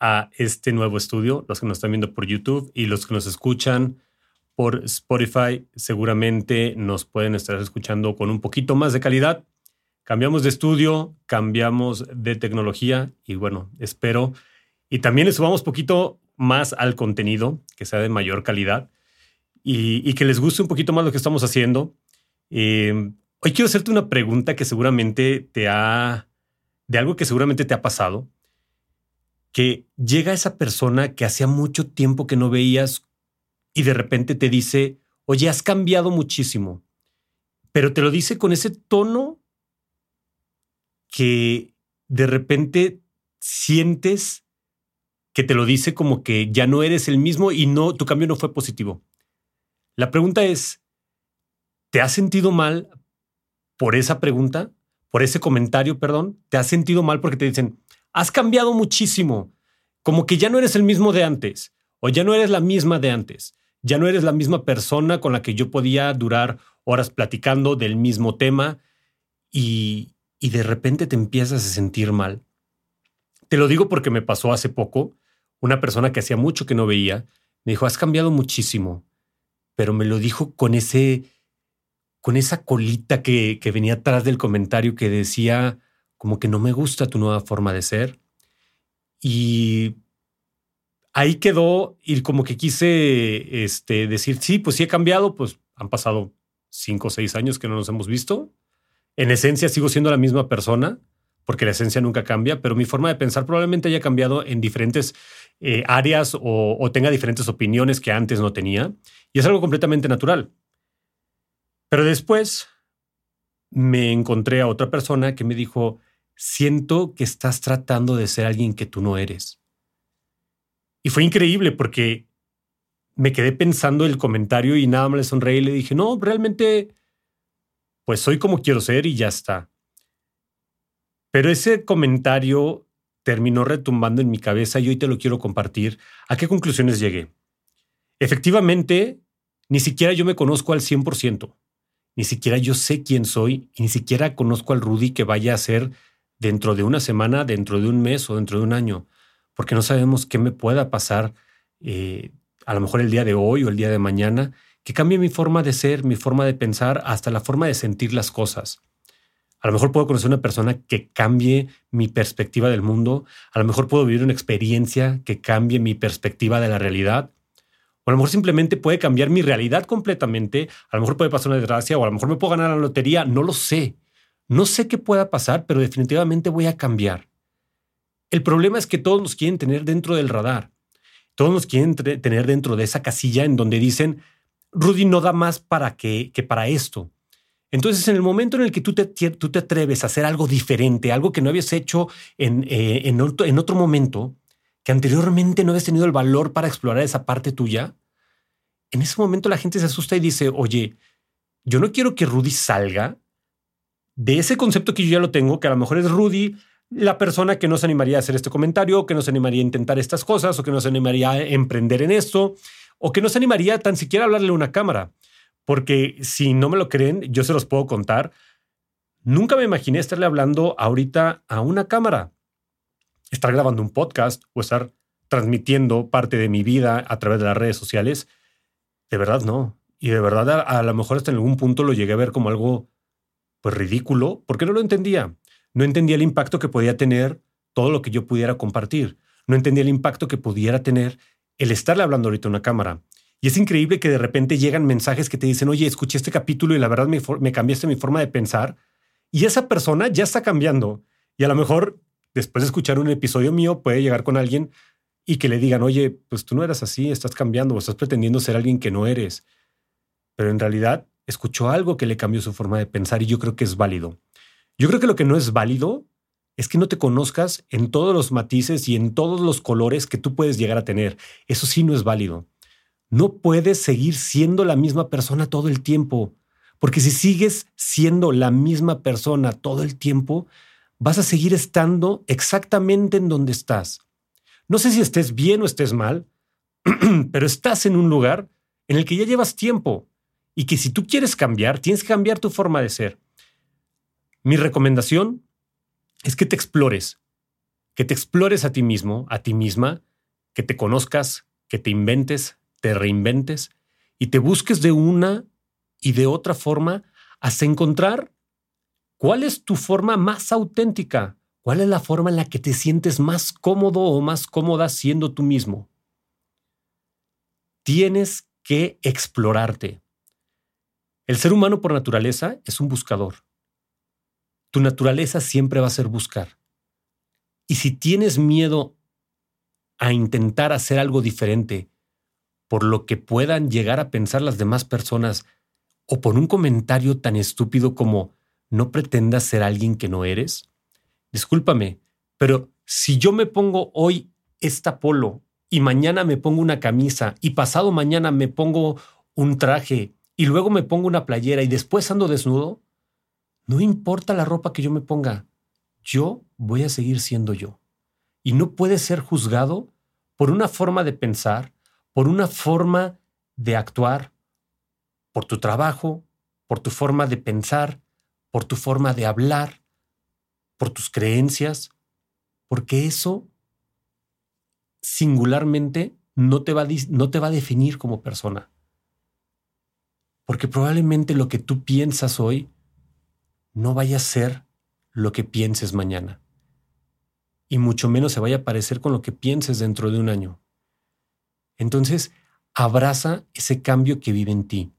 a este nuevo estudio, los que nos están viendo por YouTube y los que nos escuchan por Spotify seguramente nos pueden estar escuchando con un poquito más de calidad. Cambiamos de estudio, cambiamos de tecnología y bueno, espero y también le subamos poquito más al contenido, que sea de mayor calidad y, que les guste un poquito más lo que estamos haciendo. Eh, hoy quiero hacerte una pregunta que seguramente te ha, de algo que seguramente te ha pasado que llega esa persona que hacía mucho tiempo que no veías y de repente te dice, oye, has cambiado muchísimo, pero te lo dice con ese tono que de repente sientes que te lo dice como que ya no eres el mismo y no, tu cambio no fue positivo. La pregunta es, ¿te has sentido mal por esa pregunta? Por ese comentario, perdón. ¿Te has sentido mal porque te dicen, has cambiado muchísimo, como que ya no eres el mismo de antes, o ya no eres la misma de antes, ya no eres la misma persona con la que yo podía durar horas platicando del mismo tema y, y de repente te empiezas a sentir mal. Te lo digo porque me pasó hace poco, una persona que hacía mucho que no veía, me dijo, has cambiado muchísimo, pero me lo dijo con ese, con esa colita que, que venía atrás del comentario que decía, como que no me gusta tu nueva forma de ser. Y ahí quedó y como que quise este, decir, sí, pues sí he cambiado, pues han pasado cinco o seis años que no nos hemos visto. En esencia sigo siendo la misma persona, porque la esencia nunca cambia, pero mi forma de pensar probablemente haya cambiado en diferentes eh, áreas o, o tenga diferentes opiniones que antes no tenía. Y es algo completamente natural. Pero después me encontré a otra persona que me dijo, siento que estás tratando de ser alguien que tú no eres. Y fue increíble porque me quedé pensando el comentario y nada más le sonreí y le dije, no, realmente, pues soy como quiero ser y ya está. Pero ese comentario terminó retumbando en mi cabeza y hoy te lo quiero compartir. ¿A qué conclusiones llegué? Efectivamente, ni siquiera yo me conozco al 100%. Ni siquiera yo sé quién soy y ni siquiera conozco al Rudy que vaya a ser dentro de una semana, dentro de un mes o dentro de un año, porque no sabemos qué me pueda pasar eh, a lo mejor el día de hoy o el día de mañana, que cambie mi forma de ser, mi forma de pensar, hasta la forma de sentir las cosas. A lo mejor puedo conocer una persona que cambie mi perspectiva del mundo, a lo mejor puedo vivir una experiencia que cambie mi perspectiva de la realidad, o a lo mejor simplemente puede cambiar mi realidad completamente, a lo mejor puede pasar una desgracia, o a lo mejor me puedo ganar la lotería, no lo sé. No sé qué pueda pasar, pero definitivamente voy a cambiar. El problema es que todos nos quieren tener dentro del radar. Todos nos quieren tener dentro de esa casilla en donde dicen, Rudy no da más para que, para esto. Entonces, en el momento en el que tú te, tú te atreves a hacer algo diferente, algo que no habías hecho en, eh, en, otro, en otro momento, que anteriormente no habías tenido el valor para explorar esa parte tuya, en ese momento la gente se asusta y dice, oye, yo no quiero que Rudy salga de ese concepto que yo ya lo tengo, que a lo mejor es Rudy, la persona que no se animaría a hacer este comentario, que no se animaría a intentar estas cosas, o que no se animaría a emprender en esto, o que no se animaría tan siquiera a hablarle a una cámara. Porque si no me lo creen, yo se los puedo contar. Nunca me imaginé estarle hablando ahorita a una cámara, estar grabando un podcast o estar transmitiendo parte de mi vida a través de las redes sociales. De verdad no. Y de verdad a lo mejor hasta en algún punto lo llegué a ver como algo pues ridículo, porque no lo entendía. No entendía el impacto que podía tener todo lo que yo pudiera compartir. No entendía el impacto que pudiera tener el estarle hablando ahorita a una cámara. Y es increíble que de repente llegan mensajes que te dicen, oye, escuché este capítulo y la verdad me, me cambiaste mi forma de pensar. Y esa persona ya está cambiando. Y a lo mejor después de escuchar un episodio mío puede llegar con alguien y que le digan, oye, pues tú no eras así, estás cambiando o estás pretendiendo ser alguien que no eres. Pero en realidad escuchó algo que le cambió su forma de pensar y yo creo que es válido. Yo creo que lo que no es válido es que no te conozcas en todos los matices y en todos los colores que tú puedes llegar a tener. Eso sí no es válido. No puedes seguir siendo la misma persona todo el tiempo, porque si sigues siendo la misma persona todo el tiempo, vas a seguir estando exactamente en donde estás. No sé si estés bien o estés mal, pero estás en un lugar en el que ya llevas tiempo y que si tú quieres cambiar, tienes que cambiar tu forma de ser. Mi recomendación es que te explores, que te explores a ti mismo, a ti misma, que te conozcas, que te inventes, te reinventes y te busques de una y de otra forma hasta encontrar cuál es tu forma más auténtica, cuál es la forma en la que te sientes más cómodo o más cómoda siendo tú mismo. Tienes que explorarte. El ser humano por naturaleza es un buscador. Tu naturaleza siempre va a ser buscar. Y si tienes miedo a intentar hacer algo diferente por lo que puedan llegar a pensar las demás personas o por un comentario tan estúpido como no pretendas ser alguien que no eres, discúlpame, pero si yo me pongo hoy esta polo y mañana me pongo una camisa y pasado mañana me pongo un traje y luego me pongo una playera y después ando desnudo, no importa la ropa que yo me ponga, yo voy a seguir siendo yo. Y no puede ser juzgado por una forma de pensar, por una forma de actuar, por tu trabajo, por tu forma de pensar, por tu forma de hablar, por tus creencias, porque eso singularmente no te va no te va a definir como persona. Porque probablemente lo que tú piensas hoy no vaya a ser lo que pienses mañana. Y mucho menos se vaya a parecer con lo que pienses dentro de un año. Entonces, abraza ese cambio que vive en ti.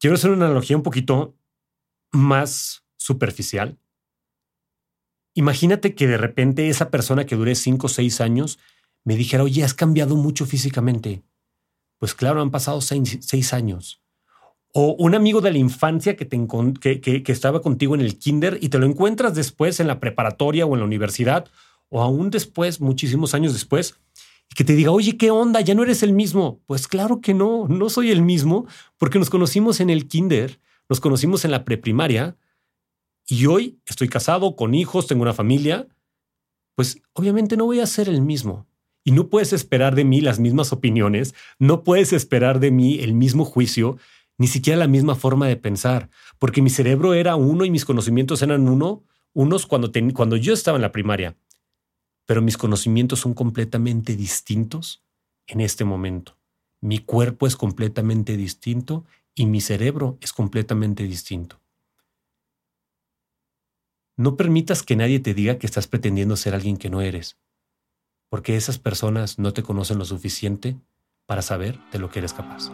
Quiero hacer una analogía un poquito más superficial. Imagínate que de repente esa persona que duré cinco o seis años me dijera, oye, has cambiado mucho físicamente. Pues claro, han pasado seis años. O un amigo de la infancia que, te que, estaba contigo en el kinder y te lo encuentras después en la preparatoria o en la universidad, o aún después, muchísimos años después, y que te diga, oye, ¿qué onda? Ya no eres el mismo. Pues claro que no, no soy el mismo, porque nos conocimos en el kinder, nos conocimos en la preprimaria, y hoy estoy casado, con hijos, tengo una familia, pues obviamente no voy a ser el mismo. Y no puedes esperar de mí las mismas opiniones, no puedes esperar de mí el mismo juicio, ni siquiera la misma forma de pensar, porque mi cerebro era uno y mis conocimientos eran uno, unos cuando, cuando yo estaba en la primaria, pero mis conocimientos son completamente distintos en este momento. Mi cuerpo es completamente distinto y mi cerebro es completamente distinto. No permitas que nadie te diga que estás pretendiendo ser alguien que no eres, porque esas personas no te conocen lo suficiente para saber de lo que eres capaz.